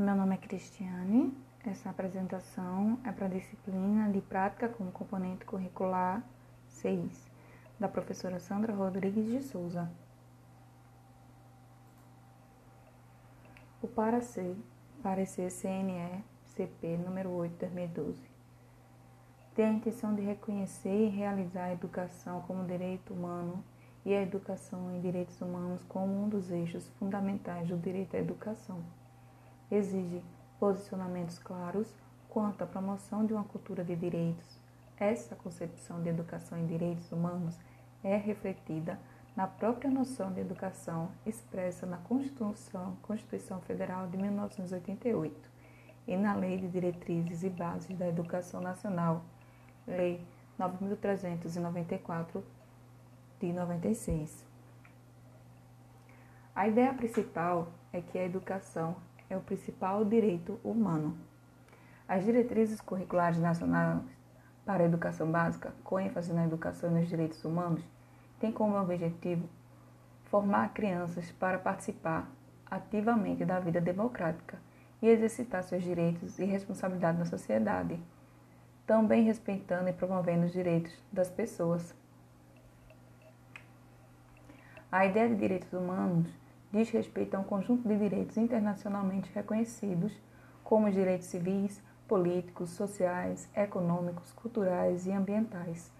Meu nome é Cristiane. Essa apresentação é para a disciplina de Prática como Componente Curricular 6, da professora Sandra Rodrigues de Souza. O Parecer, Parecer CNE CP número 8 2012 tem a intenção de reconhecer e realizar a educação como direito humano e a educação em direitos humanos como um dos eixos fundamentais do direito à educação. Exige posicionamentos claros quanto à promoção de uma cultura de direitos. Essa concepção de educação em direitos humanos é refletida na própria noção de educação expressa na Constituição, Constituição Federal de 1988 e na Lei de Diretrizes e Bases da Educação Nacional, Lei 9394 de 96. A ideia principal é que a educação é o principal direito humano. As diretrizes curriculares nacionais para a educação básica, com ênfase na educação e nos direitos humanos, têm como objetivo formar crianças para participar ativamente da vida democrática e exercitar seus direitos e responsabilidade na sociedade, também respeitando e promovendo os direitos das pessoas. A ideia de direitos humanos diz respeito a um conjunto de direitos internacionalmente reconhecidos, como os direitos civis, políticos, sociais, econômicos, culturais e ambientais,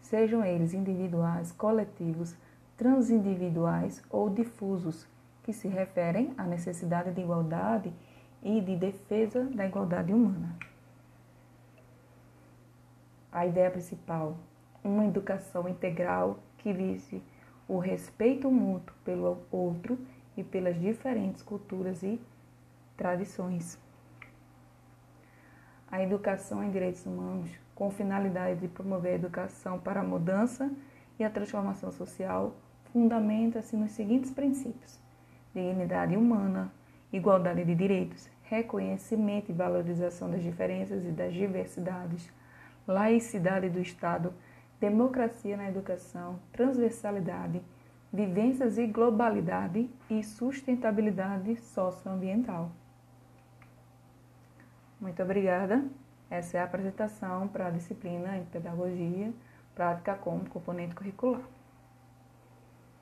sejam eles individuais, coletivos, transindividuais ou difusos, que se referem à necessidade de igualdade e de defesa da igualdade humana. A ideia principal, uma educação integral que vise o respeito mútuo pelo outro e pelas diferentes culturas e tradições. A educação em direitos humanos, com finalidade de promover a educação para a mudança e a transformação social, fundamenta-se nos seguintes princípios: dignidade humana, igualdade de direitos, reconhecimento e valorização das diferenças e das diversidades, laicidade do Estado democracia na educação, transversalidade, vivências e globalidade e sustentabilidade socioambiental. Muito obrigada. Essa é a apresentação para a disciplina em Pedagogia, Prática como Componente Curricular.